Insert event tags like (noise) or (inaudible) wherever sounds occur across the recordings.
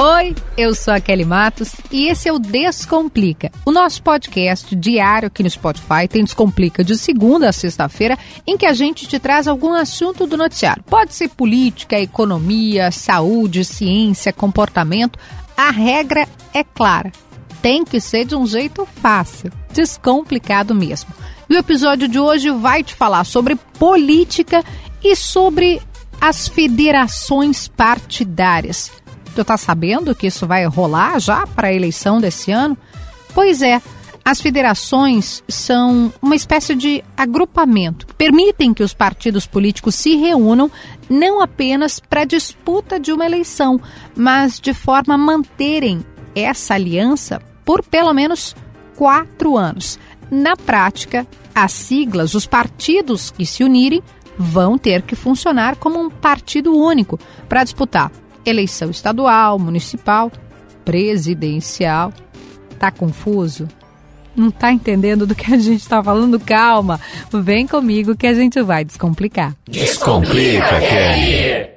Oi, eu sou a Kelly Matos e esse é o Descomplica, o nosso podcast diário aqui no Spotify. Tem Descomplica de segunda a sexta-feira, em que a gente te traz algum assunto do noticiário. Pode ser política, economia, saúde, ciência, comportamento. A regra é clara. Tem que ser de um jeito fácil, descomplicado mesmo. E o episódio de hoje vai te falar sobre política e sobre as federações partidárias. Tu tá sabendo que isso vai rolar já para a eleição desse ano? Pois é, as federações são uma espécie de agrupamento. Permitem que os partidos políticos se reúnam não apenas para disputa de uma eleição, mas de forma a manterem essa aliança por pelo menos quatro anos. Na prática, as siglas, os partidos que se unirem, vão ter que funcionar como um partido único para disputar eleição estadual, municipal, presidencial. Tá confuso? Não tá entendendo do que a gente tá falando? Calma, vem comigo que a gente vai descomplicar. Descomplica, Kelly!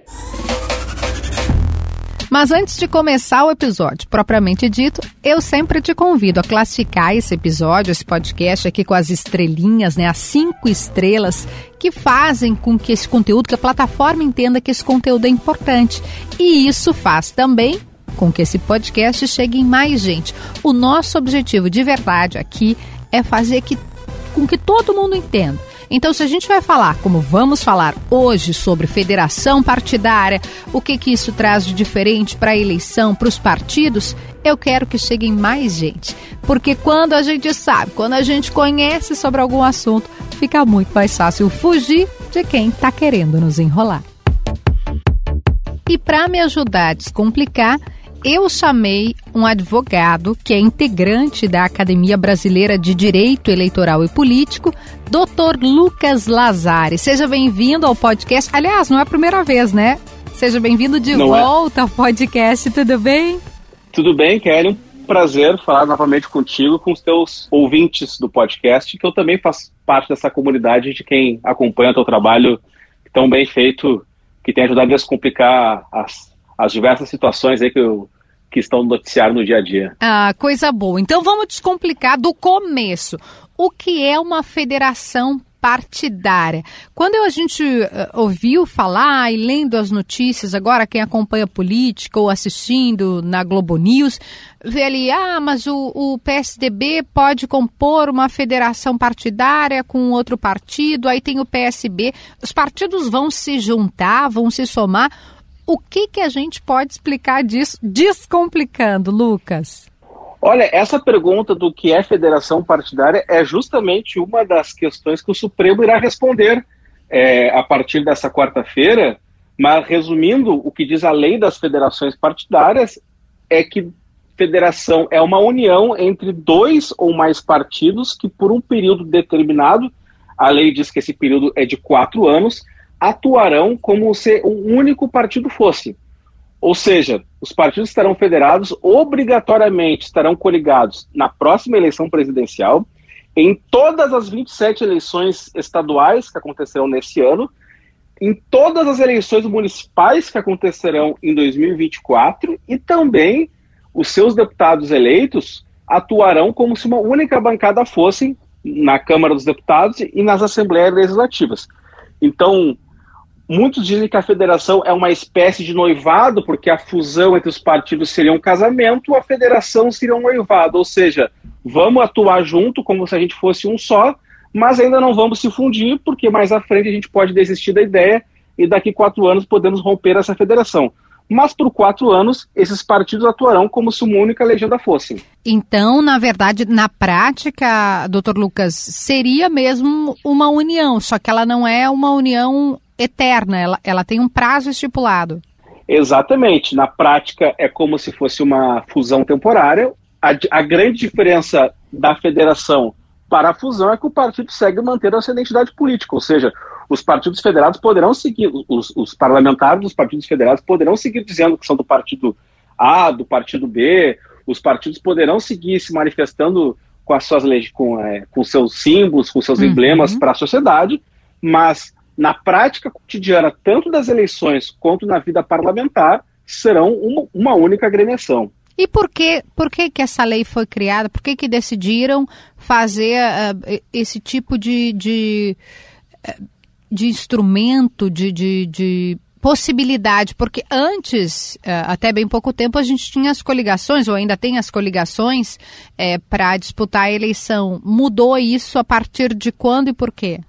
Mas antes de começar o episódio propriamente dito, eu sempre te convido a classificar esse episódio, esse podcast aqui com as estrelinhas, né? As cinco estrelas que fazem com que esse conteúdo, que a plataforma entenda que esse conteúdo é importante. E isso faz também com que esse podcast chegue em mais gente. O nosso objetivo de verdade aqui é fazer que, com que todo mundo entenda então, se a gente vai falar, como vamos falar hoje, sobre federação partidária, o que, que isso traz de diferente para a eleição, para os partidos, eu quero que cheguem mais gente. Porque quando a gente sabe, quando a gente conhece sobre algum assunto, fica muito mais fácil fugir de quem está querendo nos enrolar. E para me ajudar a descomplicar, eu chamei um advogado que é integrante da Academia Brasileira de Direito Eleitoral e Político, Dr. Lucas Lazari. Seja bem-vindo ao podcast. Aliás, não é a primeira vez, né? Seja bem-vindo de não é. volta é. ao podcast, tudo bem? Tudo bem, Kelly. Um prazer falar novamente contigo, com os teus ouvintes do podcast, que eu também faço parte dessa comunidade de quem acompanha o teu trabalho tão bem feito, que tem ajudado a descomplicar as as diversas situações aí que, eu, que estão no noticiário no dia a dia. Ah, coisa boa. Então vamos descomplicar do começo. O que é uma federação partidária. Quando a gente uh, ouviu falar e lendo as notícias, agora quem acompanha política ou assistindo na Globo News, vê ali, ah, mas o, o PSDB pode compor uma federação partidária com outro partido, aí tem o PSB. Os partidos vão se juntar, vão se somar. O que, que a gente pode explicar disso, descomplicando, Lucas? Olha, essa pergunta do que é federação partidária é justamente uma das questões que o Supremo irá responder é, a partir dessa quarta-feira. Mas, resumindo, o que diz a lei das federações partidárias é que federação é uma união entre dois ou mais partidos que, por um período determinado, a lei diz que esse período é de quatro anos, atuarão como se um único partido fosse. Ou seja, os partidos estarão federados, obrigatoriamente estarão coligados na próxima eleição presidencial, em todas as 27 eleições estaduais que acontecerão nesse ano, em todas as eleições municipais que acontecerão em 2024 e também os seus deputados eleitos atuarão como se uma única bancada fossem na Câmara dos Deputados e nas Assembleias Legislativas. Então, Muitos dizem que a federação é uma espécie de noivado, porque a fusão entre os partidos seria um casamento, a federação seria um noivado. Ou seja, vamos atuar junto como se a gente fosse um só, mas ainda não vamos se fundir, porque mais à frente a gente pode desistir da ideia e daqui quatro anos podemos romper essa federação. Mas por quatro anos, esses partidos atuarão como se uma única legenda fosse. Então, na verdade, na prática, doutor Lucas, seria mesmo uma união, só que ela não é uma união eterna, ela, ela tem um prazo estipulado. Exatamente. Na prática, é como se fosse uma fusão temporária. A, a grande diferença da federação para a fusão é que o partido segue mantendo a sua identidade política, ou seja, os partidos federados poderão seguir, os, os, parlamentares dos partidos federados poderão seguir dizendo que são do partido A, do partido B, os partidos poderão seguir se manifestando com as suas leis, com, é, com seus símbolos, com seus uhum. emblemas para a sociedade, mas na prática cotidiana, tanto das eleições quanto na vida parlamentar, serão uma, uma única agremiação. E por que, por que, que essa lei foi criada? Por que, que decidiram fazer uh, esse tipo de, de, de instrumento, de, de, de possibilidade, porque antes, eh, até bem pouco tempo, a gente tinha as coligações, ou ainda tem as coligações, para disputar a eleição. Mudou isso a partir de quando e por quê?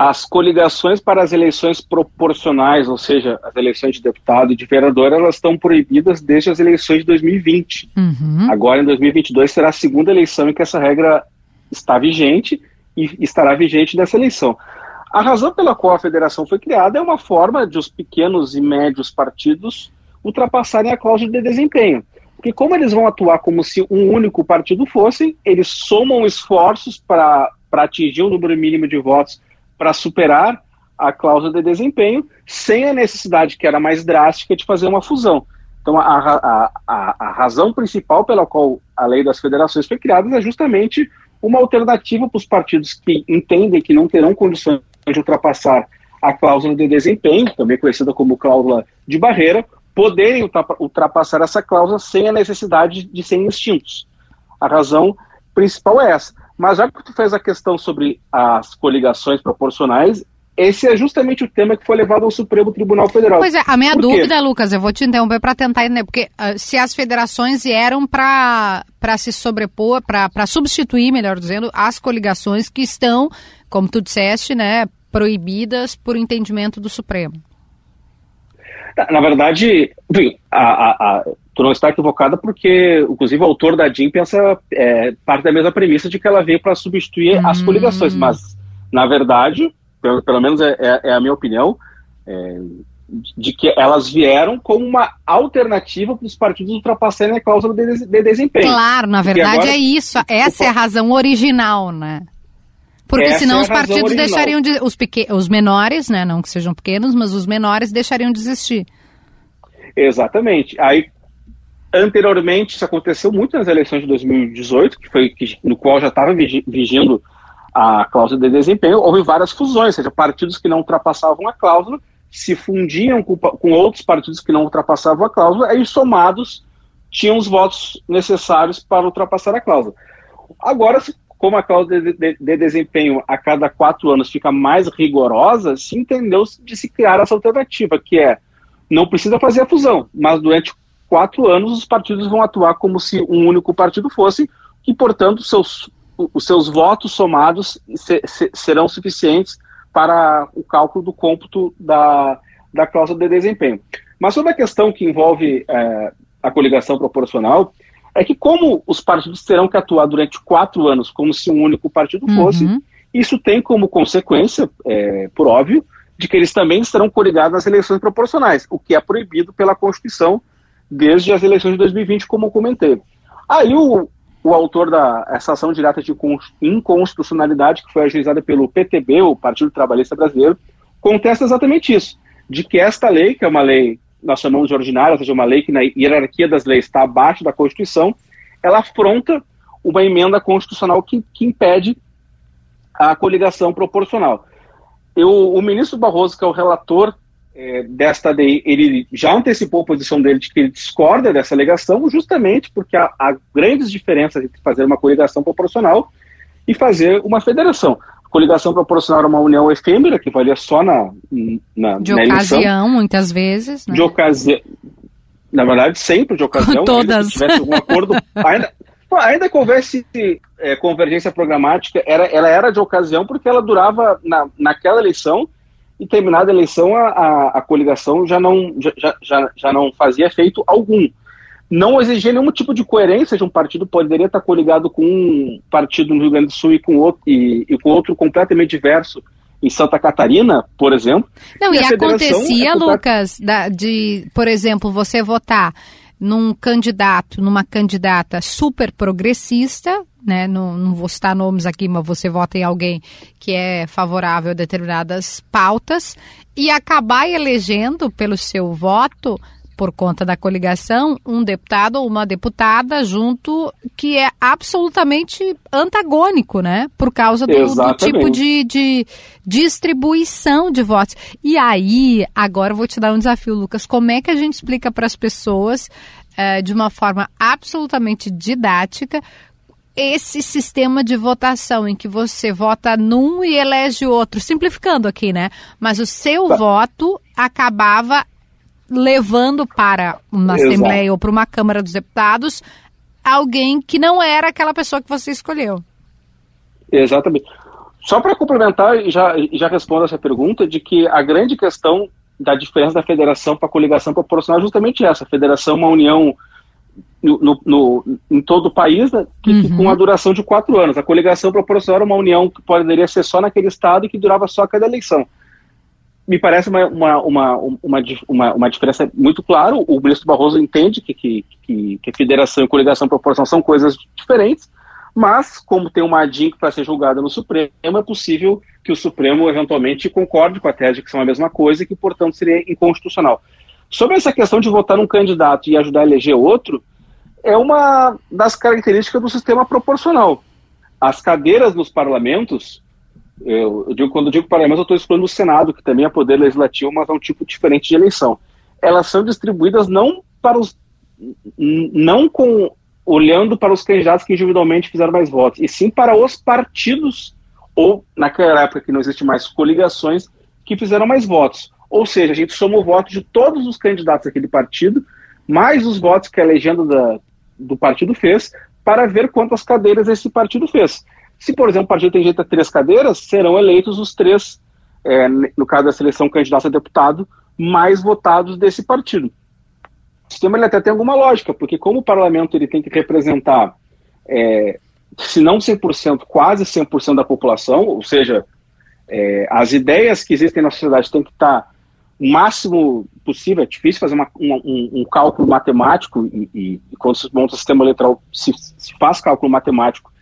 As coligações para as eleições proporcionais, ou seja, as eleições de deputado e de vereador, elas estão proibidas desde as eleições de 2020. Uhum. Agora, em 2022, será a segunda eleição em que essa regra está vigente e estará vigente nessa eleição. A razão pela qual a federação foi criada é uma forma de os pequenos e médios partidos ultrapassarem a cláusula de desempenho. Porque como eles vão atuar como se um único partido fossem, eles somam esforços para atingir um número mínimo de votos para superar a cláusula de desempenho, sem a necessidade, que era mais drástica, de fazer uma fusão. Então, a, a, a, a razão principal pela qual a lei das federações foi criada é justamente uma alternativa para os partidos que entendem que não terão condições de ultrapassar a cláusula de desempenho, também conhecida como cláusula de barreira, poderem ultrapassar essa cláusula sem a necessidade de serem extintos. A razão principal é essa. Mas já que tu fez a questão sobre as coligações proporcionais, esse é justamente o tema que foi levado ao Supremo Tribunal Federal. Pois é, a minha dúvida, Lucas, eu vou te interromper para tentar entender, porque uh, se as federações vieram para se sobrepor, para substituir, melhor dizendo, as coligações que estão, como tu disseste, né, proibidas por entendimento do Supremo. Na verdade, a, a, a, tu não está equivocada porque, inclusive, o autor da DIN pensa é, parte da mesma premissa de que ela veio para substituir hum. as coligações, mas, na verdade, pelo, pelo menos é, é, é, a minha opinião, é, de que elas vieram como uma alternativa para os partidos ultrapassarem a cláusula de, de desempenho. Claro, na verdade agora, é isso, essa é a razão original, né? Porque Essa senão é os partidos deixariam de. Os, pequ... os menores, né? Não que sejam pequenos, mas os menores deixariam de existir. Exatamente. Aí, anteriormente, isso aconteceu muito nas eleições de 2018, que foi no qual já estava vigindo a cláusula de desempenho, houve várias fusões, ou seja, partidos que não ultrapassavam a cláusula se fundiam com, com outros partidos que não ultrapassavam a cláusula, aí somados tinham os votos necessários para ultrapassar a cláusula. Agora, como a cláusula de, de, de, desempenho a cada quatro anos fica mais rigorosa, se entendeu de se criar essa alternativa, que é não precisa fazer a fusão, mas durante quatro anos os partidos vão atuar como se um único partido fosse, e portanto seus, os seus votos somados se, se, serão suficientes para o cálculo do cômputo da, da cláusula de desempenho. Mas sobre a questão que envolve é, a coligação proporcional, é que como os partidos terão que atuar durante quatro anos como se um único partido fosse, uhum. isso tem como consequência, é, por óbvio, de que eles também serão coligados nas eleições proporcionais, o que é proibido pela Constituição desde as eleições de 2020, como eu comentei. Aí o, o autor da essa ação direta de inconstitucionalidade, que foi ajuizada pelo PTB, o Partido Trabalhista Brasileiro, contesta exatamente isso, de que esta lei, que é uma lei nós chamamos de ordinária, ou seja, uma lei que na hierarquia das leis está abaixo da Constituição, ela afronta uma emenda constitucional que, que impede a coligação proporcional. Eu, o ministro Barroso, que é o relator é, desta lei, ele já antecipou a posição dele de que ele discorda dessa alegação, justamente porque há, há grandes diferenças entre fazer uma coligação proporcional e fazer uma federação coligação proporcional era uma união efêmera, que valia só na, na De na ocasião, eleição. muitas vezes. Né? De ocasião. Na verdade, sempre de ocasião. Todas. Se tivesse algum acordo. ainda, ainda que houvesse é, convergência programática, era, ela era de ocasião porque ela durava na, naquela eleição e terminada a eleição a, a, a coligação já não, já, já, já não fazia efeito algum não exigia nenhum tipo de coerência de um partido, poderia estar coligado com um partido no Rio Grande do Sul e com outro, e, e com outro completamente diverso em Santa Catarina, por exemplo. Não, e, e acontecia, é Lucas, da, de, por exemplo, você votar num candidato, numa candidata super progressista, né? Não, não vou citar nomes aqui, mas você vota em alguém que é favorável a determinadas pautas e acabar elegendo pelo seu voto por conta da coligação, um deputado ou uma deputada junto que é absolutamente antagônico, né? Por causa do, do tipo de, de, distribuição de votos. E aí, agora eu vou te dar um desafio, Lucas. Como é que a gente explica para as pessoas, uh, de uma forma absolutamente didática, esse sistema de votação em que você vota num e elege outro, simplificando aqui, né? Mas o seu tá. voto acabava levando para uma Exato. Assembleia ou para uma Câmara dos Deputados alguém que não era aquela pessoa que você escolheu. Exatamente. Só para complementar e já, já respondo essa pergunta, de que a grande questão da diferença da federação para a coligação proporcional é justamente essa. A federação é uma união no, no, em todo o país, né, que, uhum. com a duração de quatro anos. A coligação proporcional era uma união que poderia ser só naquele estado e que durava só cada eleição me parece uma, uma, uma, uma, uma, uma diferença muito clara. O ministro Barroso entende que, que, que, que federação e coligação proporção são coisas diferentes, mas, como tem uma ADIC para ser julgada no Supremo, é possível que o Supremo eventualmente concorde com a tese de que são a mesma coisa e que, portanto, seria inconstitucional. Sobre essa questão de votar num candidato e ajudar a eleger outro, é uma das características do sistema proporcional. As cadeiras nos parlamentos eu, digo, quando eu digo parlamento, eu estou excluindo o Senado, que também é poder legislativo, mas é um tipo diferente de eleição. Elas são distribuídas não para os. não com olhando para os candidatos que individualmente fizeram mais votos, e sim para os partidos, ou naquela época que não existe mais coligações, que fizeram mais votos. Ou seja, a gente soma o voto de todos os candidatos daquele partido, mais os votos que a legenda da, do partido fez, para ver quantas cadeiras esse partido fez. Se, por exemplo, o partido tem direito a três cadeiras, serão eleitos os três, é, no caso da seleção candidato a deputado, mais votados desse partido. O sistema ele até tem alguma lógica, porque como o parlamento ele tem que representar, é, se não 100%, quase 100% da população, ou seja, é, as ideias que existem na sociedade têm que estar o máximo possível, é difícil fazer uma, um, um, cálculo matemático, e, e, e, quando se monta o sistema eleitoral, se, se faz cálculo matemático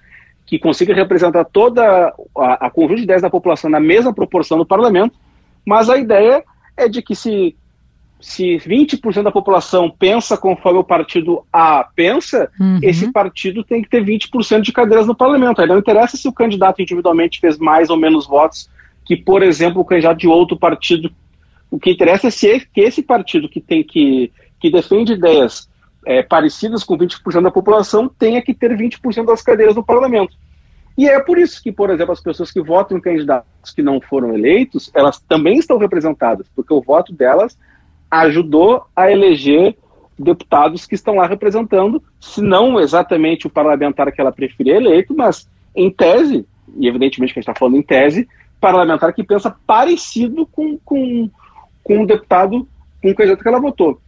que consiga representar toda a, a conjunto de ideias da população na mesma proporção no parlamento, mas a ideia é de que se, se 20% da população pensa conforme o partido A pensa, uhum. esse partido tem que ter 20% de cadeiras no parlamento. Aí não interessa se o candidato individualmente fez mais ou menos votos que, por exemplo, o candidato de outro partido. O que interessa é se que esse partido que tem que, que defende ideias é, parecidas com 20% da população tenha que ter 20% das cadeiras no parlamento. E é por isso que, por exemplo, as pessoas que votam em candidatos que não foram eleitos, elas também estão representadas, porque o voto delas ajudou a eleger deputados que estão lá representando, se não exatamente o parlamentar que ela preferia eleito, mas em tese, e evidentemente que a gente está falando em tese, parlamentar que pensa parecido com, com, com o deputado, com o candidato que ela votou.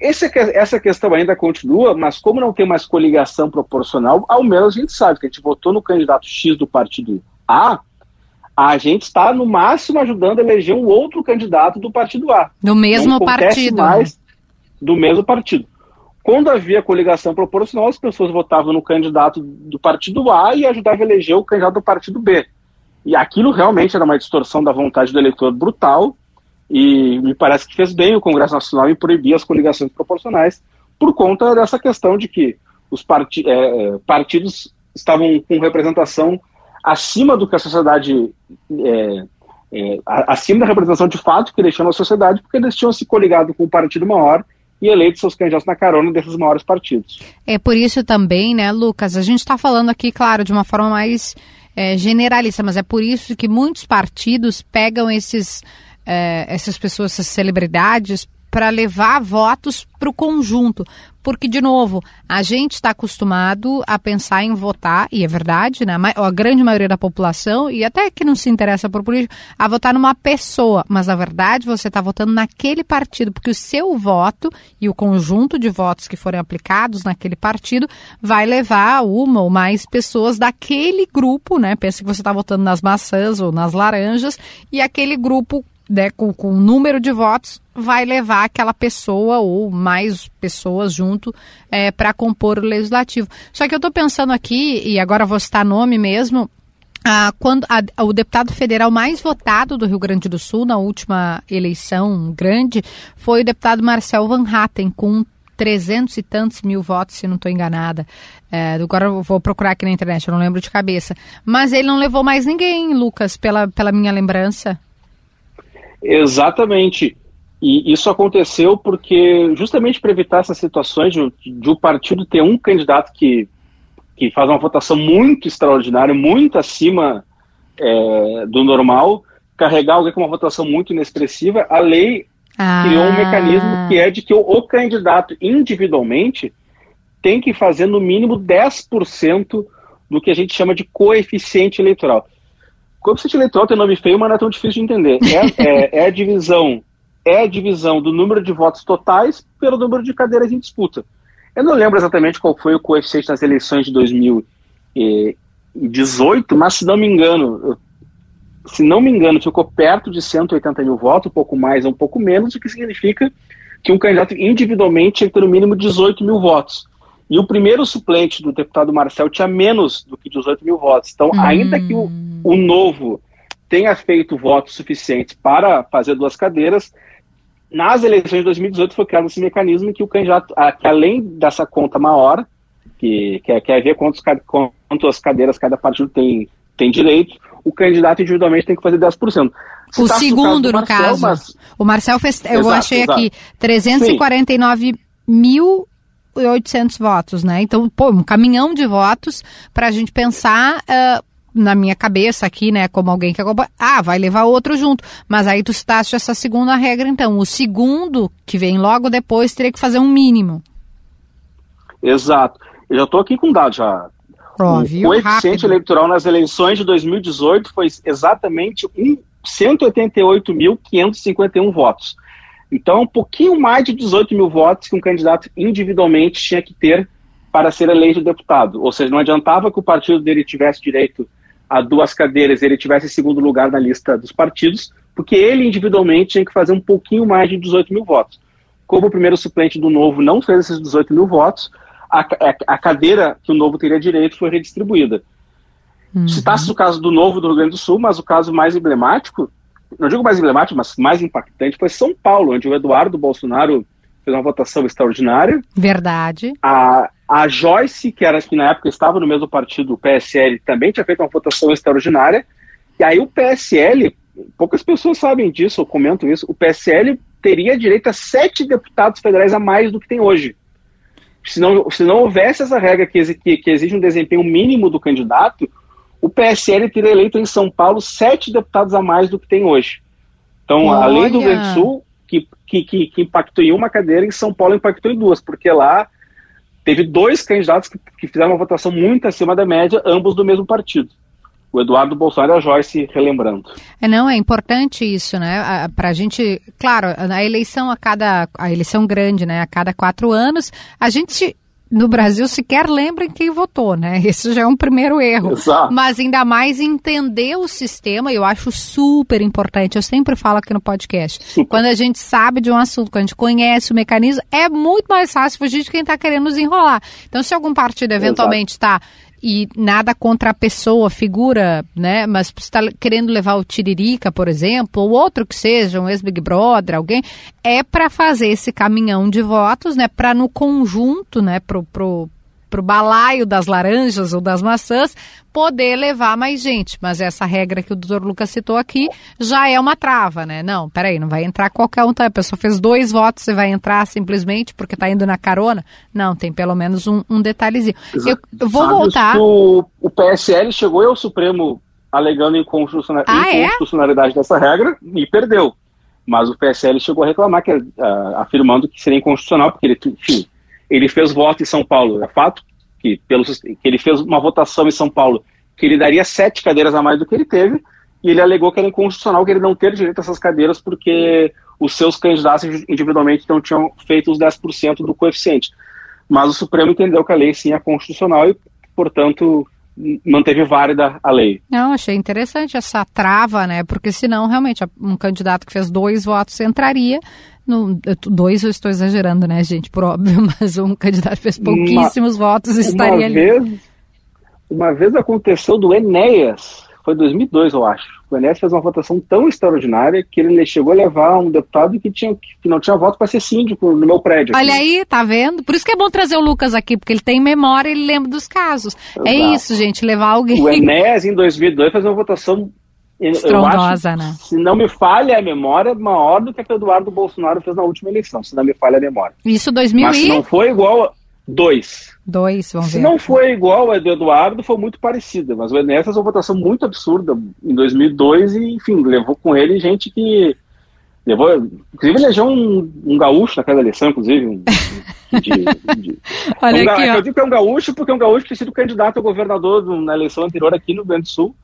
Esse, essa questão ainda continua, mas como não tem mais coligação proporcional, ao menos a gente sabe que a gente votou no candidato X do partido A, a gente está no máximo ajudando a eleger um outro candidato do partido A. Do mesmo partido. Mais do mesmo partido. Quando havia coligação proporcional, as pessoas votavam no candidato do partido A e ajudavam a eleger o candidato do partido B. E aquilo realmente era uma distorção da vontade do eleitor brutal, e me parece que fez bem o Congresso Nacional em proibir as coligações proporcionais por conta dessa questão de que os parti é, é partidos estavam com representação acima do que a sociedade é, é, acima da representação de fato que tinham na sociedade, porque eles tinham se coligado com um partido maior e eleito seus candidatos na carona desses maiores partidos. É por isso também, né, Lucas, a gente está falando aqui, claro, de uma forma mais é, generalista, mas é por isso que muitos partidos pegam esses é, essas pessoas, essas celebridades, para levar votos para o conjunto. Porque, de novo, a gente está acostumado a pensar em votar, e é verdade, né? A grande maioria da população, e até que não se interessa por política, a votar numa pessoa. Mas, na verdade, você está votando naquele partido, porque o seu voto e o conjunto de votos que forem aplicados naquele partido vai levar uma ou mais pessoas daquele grupo, né? Pensa que você está votando nas maçãs ou nas laranjas, e aquele grupo né, com, com o número de votos, vai levar aquela pessoa ou mais pessoas junto é, para compor o legislativo. Só que eu estou pensando aqui, e agora vou citar nome mesmo, ah, quando a, o deputado federal mais votado do Rio Grande do Sul na última eleição grande foi o deputado Marcel Van Hatten, com 300 e tantos mil votos, se não estou enganada. É, agora eu vou procurar aqui na internet, eu não lembro de cabeça. Mas ele não levou mais ninguém, Lucas, pela, pela minha lembrança. Exatamente. E isso aconteceu porque, justamente para evitar essas situações de, de o partido ter um candidato que, que faz uma votação muito extraordinária, muito acima é, do normal, carregar alguém com uma votação muito inexpressiva, a lei ah. criou um mecanismo que é de que o, o, candidato individualmente tem que fazer no mínimo 10% do que a gente chama de coeficiente eleitoral. Coeficiente eleitoral tem nome feio, mas não é tão difícil de entender. É, é, é a divisão é a divisão do número de votos totais pelo número de cadeiras em disputa. Eu não lembro exatamente qual foi o coeficiente nas eleições de 2018, mas se não me engano, se não me engano, ficou perto de 180 mil votos, um pouco mais ou um pouco menos, o que significa que um candidato individualmente tinha que ter no mínimo 18 mil votos. E o primeiro suplente do deputado Marcel tinha menos do que 18 mil votos. Então, hum. ainda que o, o novo tenha feito votos suficientes para fazer duas cadeiras, nas eleições de 2018 foi criado esse mecanismo que o candidato, que além dessa conta maior, que quer, quer ver quantos, quantas cadeiras cada partido tem, tem direito, o candidato individualmente tem que fazer 10%. Se o segundo, no Marcel, caso. Mas... O Marcel fez, eu exato, achei exato. aqui, 349.800 votos, né? Então, pô, um caminhão de votos para a gente pensar. Uh, na minha cabeça aqui, né, como alguém que acompanha, ah, vai levar outro junto. Mas aí tu citaste essa segunda regra, então. O segundo, que vem logo depois, teria que fazer um mínimo. Exato. Eu já estou aqui com dados já. O coeficiente rápido. eleitoral nas eleições de 2018 foi exatamente 188.551 votos. Então, um pouquinho mais de 18 mil votos que um candidato individualmente tinha que ter para ser eleito deputado. Ou seja, não adiantava que o partido dele tivesse direito a duas cadeiras ele tivesse segundo lugar na lista dos partidos, porque ele individualmente tinha que fazer um pouquinho mais de 18 mil votos. Como o primeiro suplente do Novo não fez esses 18 mil votos, a, a, a cadeira que o Novo teria direito foi redistribuída. Uhum. Citasse o caso do Novo do Rio Grande do Sul, mas o caso mais emblemático, não digo mais emblemático, mas mais impactante, foi São Paulo, onde o Eduardo Bolsonaro fez uma votação extraordinária. Verdade. A, a Joyce, que era que na época estava no mesmo partido, o PSL, também tinha feito uma votação extraordinária. E aí o PSL, poucas pessoas sabem disso, ou comentam isso, o PSL teria direito a sete deputados federais a mais do que tem hoje. Se não, se não houvesse essa regra que, que, que exige um desempenho mínimo do candidato, o PSL teria eleito em São Paulo sete deputados a mais do que tem hoje. Então, Olha. além do Rio Grande do Sul, que, que, que, impactou em uma cadeira, em São Paulo impactou em duas, porque lá teve dois candidatos que, que fizeram uma votação muito acima da média, ambos do mesmo partido o Eduardo Bolsonaro e a Joyce relembrando. É, não, é importante isso, né? Para a gente, claro, a eleição a cada, a eleição grande, né? A cada quatro anos, a gente no Brasil sequer lembra em quem votou, né? (laughs) Esse já é um primeiro erro. Exato. Mas ainda mais entender o sistema, eu acho super importante. Eu sempre falo aqui no podcast. Super. Quando a gente sabe de um assunto, quando a gente conhece o mecanismo, é muito mais fácil fugir de quem está querendo nos enrolar. Então, se algum partido eventualmente está e nada contra a pessoa, a figura, né? Mas você está querendo levar o Tiririca, por exemplo, ou outro que seja, um ex-Big Brother, alguém, é para fazer esse caminhão de votos, né? Para no conjunto, né? Pro, pro, para o balaio das laranjas ou das maçãs poder levar mais gente. Mas essa regra que o doutor Lucas citou aqui já é uma trava, né? Não, peraí, não vai entrar qualquer um. Tá? A pessoa fez dois votos, você vai entrar simplesmente porque está indo na carona? Não, tem pelo menos um, um detalhezinho. Eu, eu, vou Sabe voltar. O, o PSL chegou ao Supremo alegando inconstitucionalidade, ah, é? inconstitucionalidade dessa regra e perdeu. Mas o PSL chegou a reclamar, que, uh, afirmando que seria inconstitucional, porque ele, enfim, ele fez voto em São Paulo. É fato que, pelo, que ele fez uma votação em São Paulo que ele daria sete cadeiras a mais do que ele teve, e ele alegou que era inconstitucional que ele não ter direito a essas cadeiras porque os seus candidatos individualmente não tinham feito os 10% do coeficiente. Mas o Supremo entendeu que a lei sim é constitucional e, portanto, manteve válida a lei. Não, achei interessante essa trava, né? Porque senão, realmente, um candidato que fez dois votos entraria no, dois eu estou exagerando, né, gente, por óbvio, (laughs) mas um candidato fez pouquíssimos uma, votos estaria uma ali. Vez, uma vez aconteceu do Enéas, foi 2002, eu acho. O Enéas fez uma votação tão extraordinária que ele chegou a levar um deputado que, tinha, que não tinha voto para ser síndico no meu prédio. Olha aí, tá vendo? Por isso que é bom trazer o Lucas aqui, porque ele tem memória e ele lembra dos casos. É Exato. É isso, gente, levar alguém. O Enéas, em 2002, fez uma votação Estrondosa, acho, né? Se não me falha a memória, maior do que a que o Eduardo Bolsonaro fez na última eleição, se não me falha a memória. Isso 2000 Mas e... não foi igual a dois. Dois, vamos se ver. Se não foi igual a do Eduardo, foi muito parecida. Mas o Enéas fez uma votação muito absurda em 2002 e, enfim, levou com ele gente que... Levou, inclusive elegeu um, um gaúcho naquela eleição, inclusive, um, de, de, (laughs) Olha um, aqui, Eu digo que é um gaúcho porque é um gaúcho que tinha sido candidato a governador na eleição anterior aqui no Rio Grande do Sul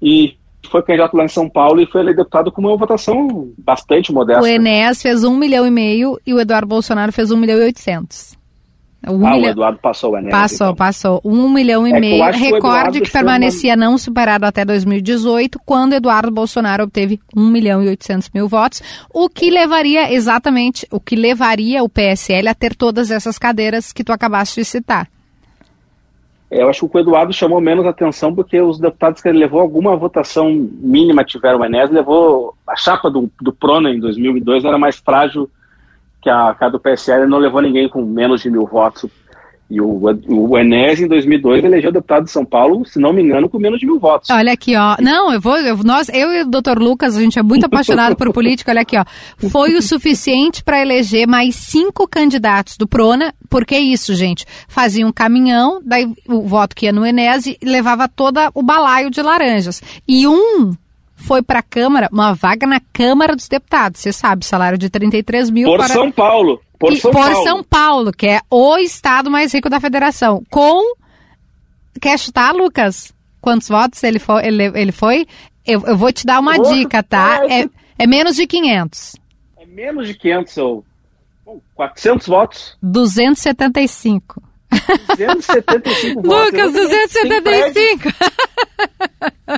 e foi candidato lá em São Paulo e foi eleito deputado com uma votação bastante modesta. O Enéas fez um milhão e meio e o Eduardo Bolsonaro fez um milhão e oitocentos. Um ah, milhão... o Eduardo passou o Enéas. Passou, então. passou. Um milhão e é meio. Recorde que, que permanecia uma... não superado até 2018, quando Eduardo Bolsonaro obteve um milhão e oitocentos mil votos, o que levaria exatamente, o que levaria o PSL a ter todas essas cadeiras que tu acabaste de citar. Eu acho que o Eduardo chamou menos atenção porque os deputados que ele levou alguma votação mínima tiveram o Enéas, levou a chapa do, do Prona em 2002 era mais frágil que a, que a do PSL, não levou ninguém com menos de mil votos e o, o Enes, em 2002, elegeu deputado de São Paulo, se não me engano, com menos de mil votos. Olha aqui, ó. Não, eu vou. Eu, nós, eu e o doutor Lucas, a gente é muito apaixonado por política. Olha aqui, ó. Foi o suficiente para eleger mais cinco candidatos do Prona, porque é isso, gente. Fazia um caminhão, daí o voto que ia no Enes e levava todo o balaio de laranjas. E um foi para a Câmara, uma vaga na Câmara dos Deputados. Você sabe, salário de 33 mil. Por para... São Paulo. Por, São, por Paulo. São Paulo, que é o estado mais rico da federação. Com. Quer chutar, Lucas? Quantos votos ele foi? Ele, ele foi? Eu, eu vou te dar uma dica, tá? É, é menos de 500. É menos de 500, ou 400 votos? 275. 275 votos. Lucas, 275.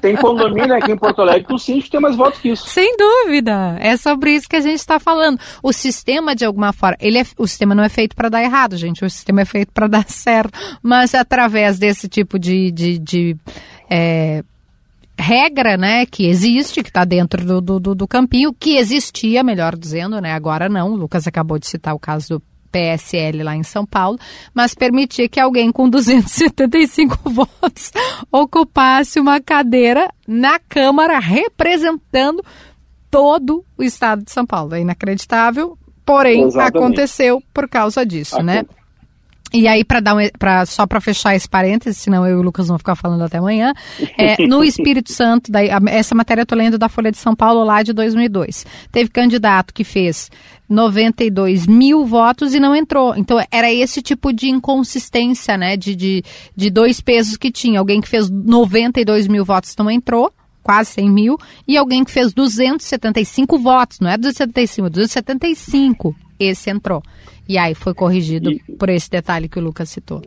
Tem condomínio aqui em Porto Alegre que o síndico tem mais votos que isso. Sem dúvida. É sobre isso que a gente está falando. O sistema, de alguma forma, ele é, o sistema não é feito para dar errado, gente. O sistema é feito para (laughs) dar certo. Mas através desse tipo de, de, de é, regra, né, que existe, que está dentro do, do, do campinho, que existia, melhor dizendo, né, agora não. O Lucas acabou de citar o caso do PSL lá em São Paulo, mas permitir que alguém com 275 (laughs) votos ocupasse uma cadeira na Câmara representando todo o estado de São Paulo. É inacreditável, porém Exatamente. aconteceu por causa disso, né? E aí, para dar um, pra, só para fechar esse parênteses, senão eu e o Lucas vão ficar falando até amanhã, é, (laughs) no Espírito Santo, daí, essa matéria eu tô lendo da Folha de São Paulo lá de 2002. Teve candidato que fez 92 mil votos e não entrou. Então, era esse tipo de inconsistência, né, de, de, de dois pesos que tinha. Alguém que fez 92 mil votos não entrou, quase 100 mil, e alguém que fez 275 votos, não é 275, 275, esse entrou. E aí foi corrigido e, por esse detalhe que o Lucas citou.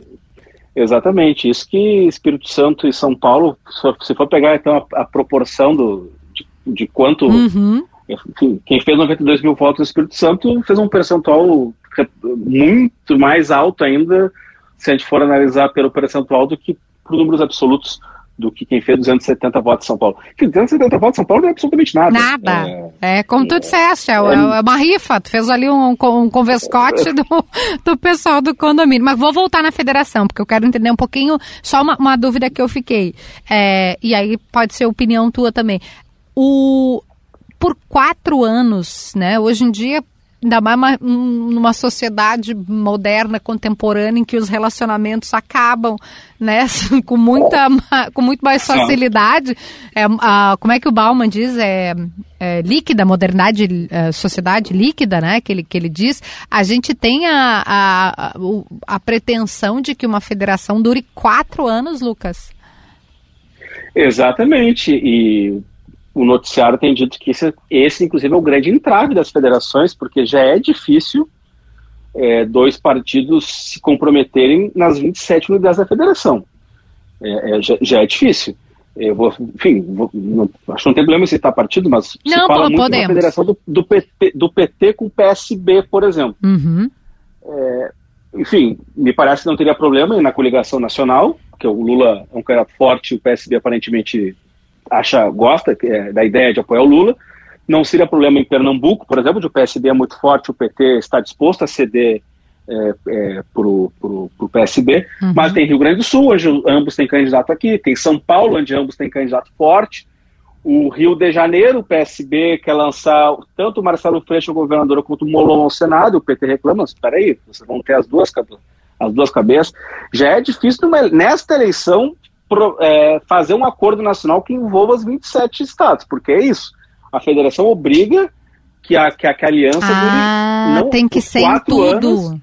Exatamente, isso que Espírito Santo e São Paulo, se for pegar então a, a proporção do, de, de quanto. Uhum. Quem fez 92 mil votos no Espírito Santo fez um percentual muito mais alto ainda, se a gente for analisar pelo percentual, do que por números absolutos do que quem fez 270 votos em São Paulo. 270 votos em São Paulo não é absolutamente nada. Nada. É, é como tu disseste, é, é, é, uma rifa. Tu fez ali um, um convescote do, do pessoal do condomínio. Mas vou voltar na federação, porque eu quero entender um pouquinho, só uma, uma dúvida que eu fiquei. É, e aí pode ser opinião tua também. O, por quatro anos, né? Hoje em dia ainda mais numa sociedade moderna, contemporânea, em que os relacionamentos acabam, né, (laughs) com muita, com muito mais facilidade. É, a, como é que o Bauman diz? É, é líquida, modernidade, é, sociedade líquida, né, que ele, que ele diz. A gente tem a, a, a, a pretensão de que uma federação dure quatro anos, Lucas. Exatamente, e o noticiário tem dito que esse, esse, inclusive, é o grande entrave das federações, porque já é difícil é, dois partidos se comprometerem nas 27 unidades da federação. É, é, já, já, é difícil. Eu vou, enfim, vou, não, acho que não tem problema citar partido, mas não, fala muito podemos. da federação do, do, PT, do PT com o PSB, por exemplo. Uhum. É, enfim, me parece que não teria problema na coligação nacional, porque o Lula é um cara forte o PSB aparentemente acha, gosta é, da ideia de apoiar o Lula. Não seria problema em Pernambuco, por exemplo, onde o PSB é muito forte, o PT está disposto a ceder é, é, para o PSB, uhum. mas tem Rio Grande do Sul, onde ambos têm candidato aqui, tem São Paulo, onde ambos têm candidato forte, o Rio de Janeiro, o PSB quer lançar tanto o Marcelo Freixo, o governador, quanto o Molon ao Senado, o PT reclama, espera aí, vocês vão ter as duas, as duas cabeças. Já é difícil numa, nesta eleição pro, é, fazer um acordo nacional que envolva os 27 estados, porque é isso, a federação obriga que a, que a, que a aliança ah, dure, não, tem que ser em tudo. Anos,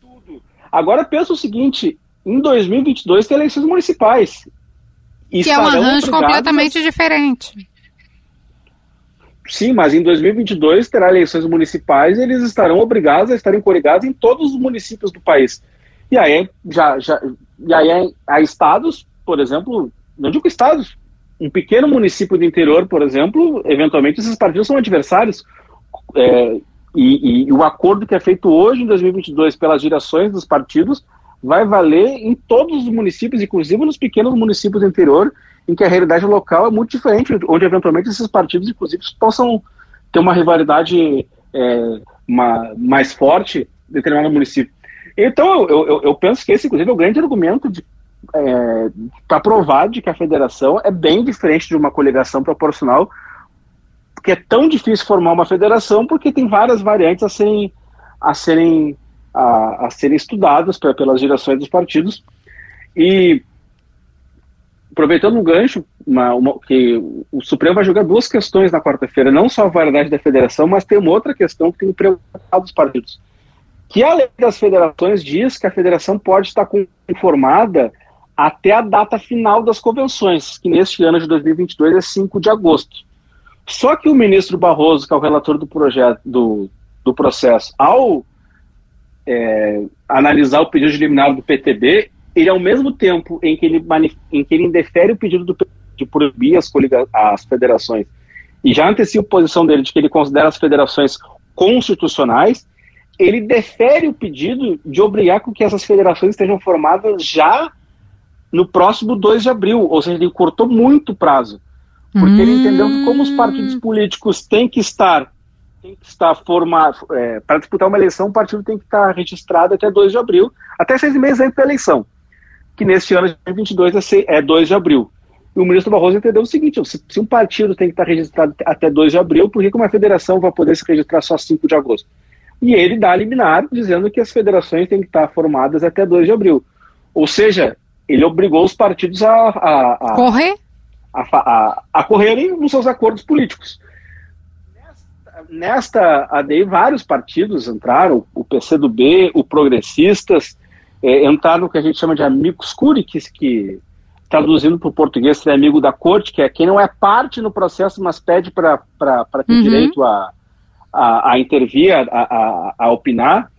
tudo. Agora pensa o seguinte, em 2022 tem eleições municipais que é um arranjo completamente diferente. Sim, mas em 2022 terá eleições municipais e eles estarão obrigados a estarem coligados em todos os municípios do país. E aí, já, já, e aí há estados, por exemplo, não digo estados, um pequeno município do interior, por exemplo, eventualmente esses partidos são adversários. É, e, e, o acordo que é feito hoje, em 2022, pelas direções dos partidos, vai valer em todos os municípios, inclusive nos pequenos municípios do interior, em que a realidade local é muito diferente, onde eventualmente esses partidos, inclusive, possam ter uma rivalidade é, uma, mais forte em determinado município. Então, eu, eu, eu, penso que esse, inclusive, é o grande argumento é, para provar de que a federação é bem diferente de uma coligação proporcional, porque é tão difícil formar uma federação, porque tem várias variantes a serem, a serem a, a serem estudadas pelas direções dos partidos. E, aproveitando um gancho, uma, uma, que o Supremo vai julgar duas questões na quarta-feira, não só a validade da federação, mas tem uma outra questão que tem preocupado os partidos. Que a lei das federações diz que a federação pode estar informada até a data final das convenções, que neste ano de 2022 é 5 de agosto. Só que o ministro Barroso, que é o relator do projeto do, do processo, ao é, analisar o pedido de liminar do PTB, ele ao mesmo tempo em que ele, em que ele indefere o pedido do de proibir as, as federações e já antecipa a posição dele de que ele considera as federações constitucionais, ele defere o pedido de obrigar com que essas federações estejam formadas já no próximo 2 de abril, ou seja, ele cortou muito o prazo, porque hum. ele entendeu que como os partidos hum. políticos têm que estar tem que estar. É, para disputar uma eleição, o partido tem que estar registrado até 2 de abril, até seis meses antes da eleição, que neste ano de 2022 é 2 de abril. E o ministro Barroso entendeu o seguinte: se, se um partido tem que estar registrado até 2 de abril, por que uma federação vai poder se registrar só 5 de agosto? E ele dá a liminar dizendo que as federações têm que estar formadas até 2 de abril. Ou seja, ele obrigou os partidos a, a, a correr? a, a, a correrem nos seus acordos políticos. Nesta ADI, vários partidos entraram, o PCdoB, o Progressistas, é, entraram no que a gente chama de amigos curi, que, que traduzindo para o português seria amigo da corte, que é quem não é parte no processo, mas pede para ter uhum. direito a, a, a intervir, a, a, a opinar,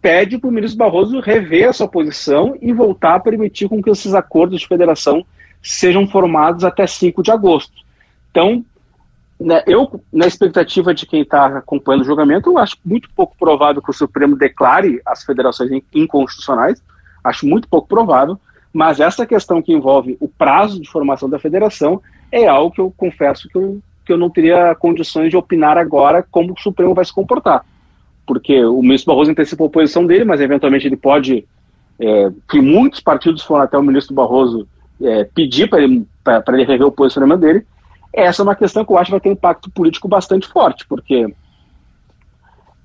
pede para o ministro Barroso rever sua posição e voltar a permitir com que esses acordos de federação sejam formados até 5 de agosto. Então, né, eu, na expectativa de quem está acompanhando o julgamento, eu acho muito pouco provável que o Supremo declare as federações inconstitucionais, acho muito pouco provável, mas essa questão que envolve o prazo de formação da federação é algo que eu confesso que eu, que eu não teria condições de opinar agora como o Supremo vai se comportar. Porque o ministro Barroso antecipou a posição dele, mas eventualmente ele pode, é, que muitos partidos foram até o ministro Barroso é, pedir para ele, ele rever o posicionamento dele, essa é uma questão que eu acho que vai ter impacto político bastante forte, porque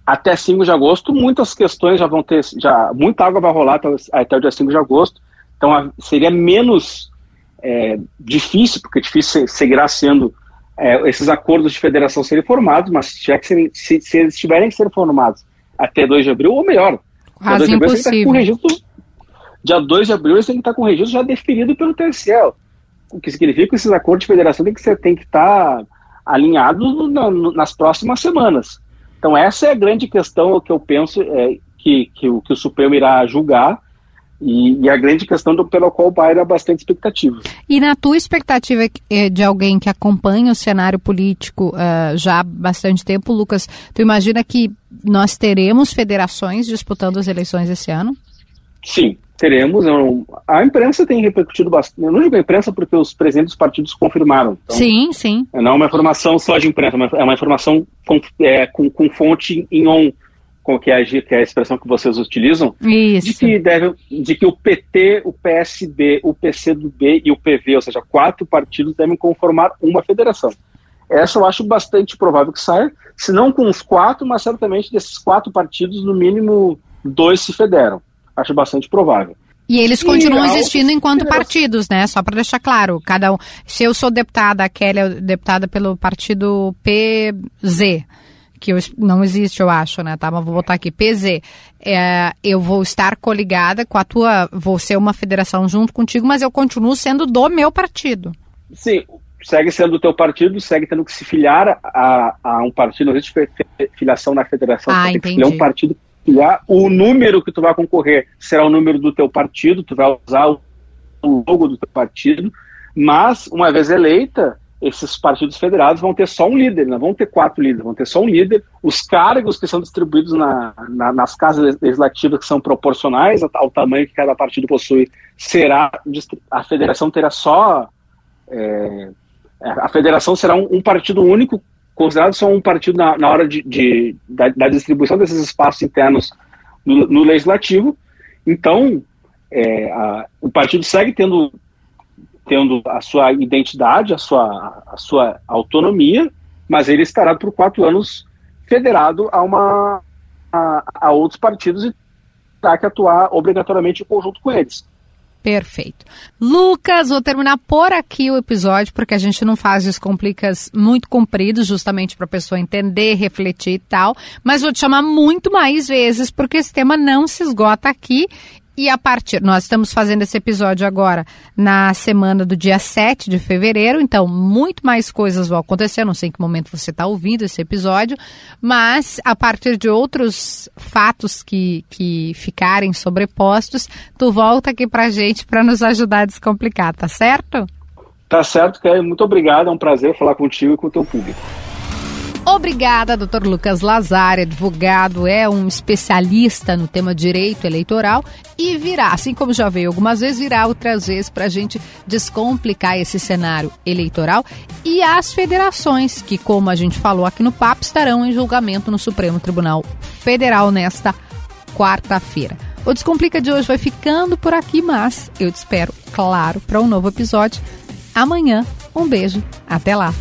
até 5 de agosto muitas questões já vão ter, já muita água vai rolar até, até o dia 5 de agosto, então seria menos é, difícil, porque difícil seguirá sendo é, esses acordos de federação serem formados, mas se, serem, se, se, eles tiverem que ser formados até 2 de abril, ou melhor, dia 2 de abril, com registro, dia 2 de abril eles têm que estar com o registro já definido pelo TSE o que significa que esses acordos de federação têm que, ser, tem que estar alinhados nas próximas semanas. Então, essa é a grande questão que eu penso é, que, que, o, que o Supremo irá julgar e, e, a grande questão do, pela qual há bastante expectativa. E na tua expectativa é, de alguém que acompanha o cenário político uh, já há bastante tempo, Lucas, tu imagina que nós teremos federações disputando as eleições esse ano? Sim, teremos. Eu, a imprensa tem repercutido bastante. Eu não digo a imprensa porque os presidentes dos partidos confirmaram. Então, sim, sim. Não é uma informação só de imprensa, é uma informação com, é, com, com fonte em on, com que é, a, que é a expressão que vocês utilizam, Isso. de que deve, de que o PT, o PSB, o PCdoB e o PV, ou seja, quatro partidos devem conformar uma federação. Essa eu acho bastante provável que saia, se não com os quatro, mas certamente desses quatro partidos, no mínimo dois se federam. Acho bastante provável. E eles continuam e existindo enquanto partidos, né? Só para deixar claro, cada um. Se eu sou deputada, a Kelly é deputada pelo partido PZ, que eu, não existe, eu acho, né? Tá, mas vou botar aqui, PZ. É, eu vou estar coligada com a tua, vou ser uma federação junto contigo, mas eu continuo sendo do meu partido. Sim, segue sendo do teu partido, segue tendo que se filiar a, a um partido, não existe filiação na federação, ah, você tem que filiar um partido filiar, o número que tu vai concorrer será o número do teu partido, tu vai usar o logo do teu partido, mas uma vez eleita, esses partidos federados vão ter só um líder, não vão ter quatro líderes, vão ter só um líder. Os cargos que são distribuídos na, na, nas casas legislativas, que são proporcionais ao tamanho que cada partido possui, será a federação terá só é, a federação será um, um, partido único, considerado só um partido na, na hora de, de da, da, distribuição desses espaços internos no, no legislativo. Então, é, a, o partido segue tendo, tendo a sua identidade, a sua, a sua autonomia, mas ele estará por quatro anos federado a, uma, a, a outros partidos e terá que atuar obrigatoriamente em conjunto com eles. Perfeito. Lucas, vou terminar por aqui o episódio, porque a gente não faz descomplicas muito compridos, justamente para a pessoa entender, refletir e tal. Mas vou te chamar muito mais vezes, porque esse tema não se esgota aqui e a partir, nós estamos fazendo esse episódio agora na semana do dia 7 de fevereiro, então muito mais coisas vão acontecer, não sei em que momento você está ouvindo esse episódio, mas a partir de outros fatos que, que ficarem sobrepostos, tu volta aqui pra gente para nos ajudar a descomplicar, tá certo? Tá certo, Kelly. Muito obrigado, é um prazer falar contigo e com o teu público. Obrigada, doutor Lucas Lazar, advogado, é um especialista no tema direito eleitoral e virá, assim como já veio algumas vezes, virá outras vezes para a gente descomplicar esse cenário eleitoral e as federações, que, como a gente falou aqui no papo, estarão em julgamento no Supremo Tribunal Federal nesta quarta-feira. O Descomplica de hoje vai ficando por aqui, mas eu te espero, claro, para um novo episódio amanhã. Um beijo, até lá!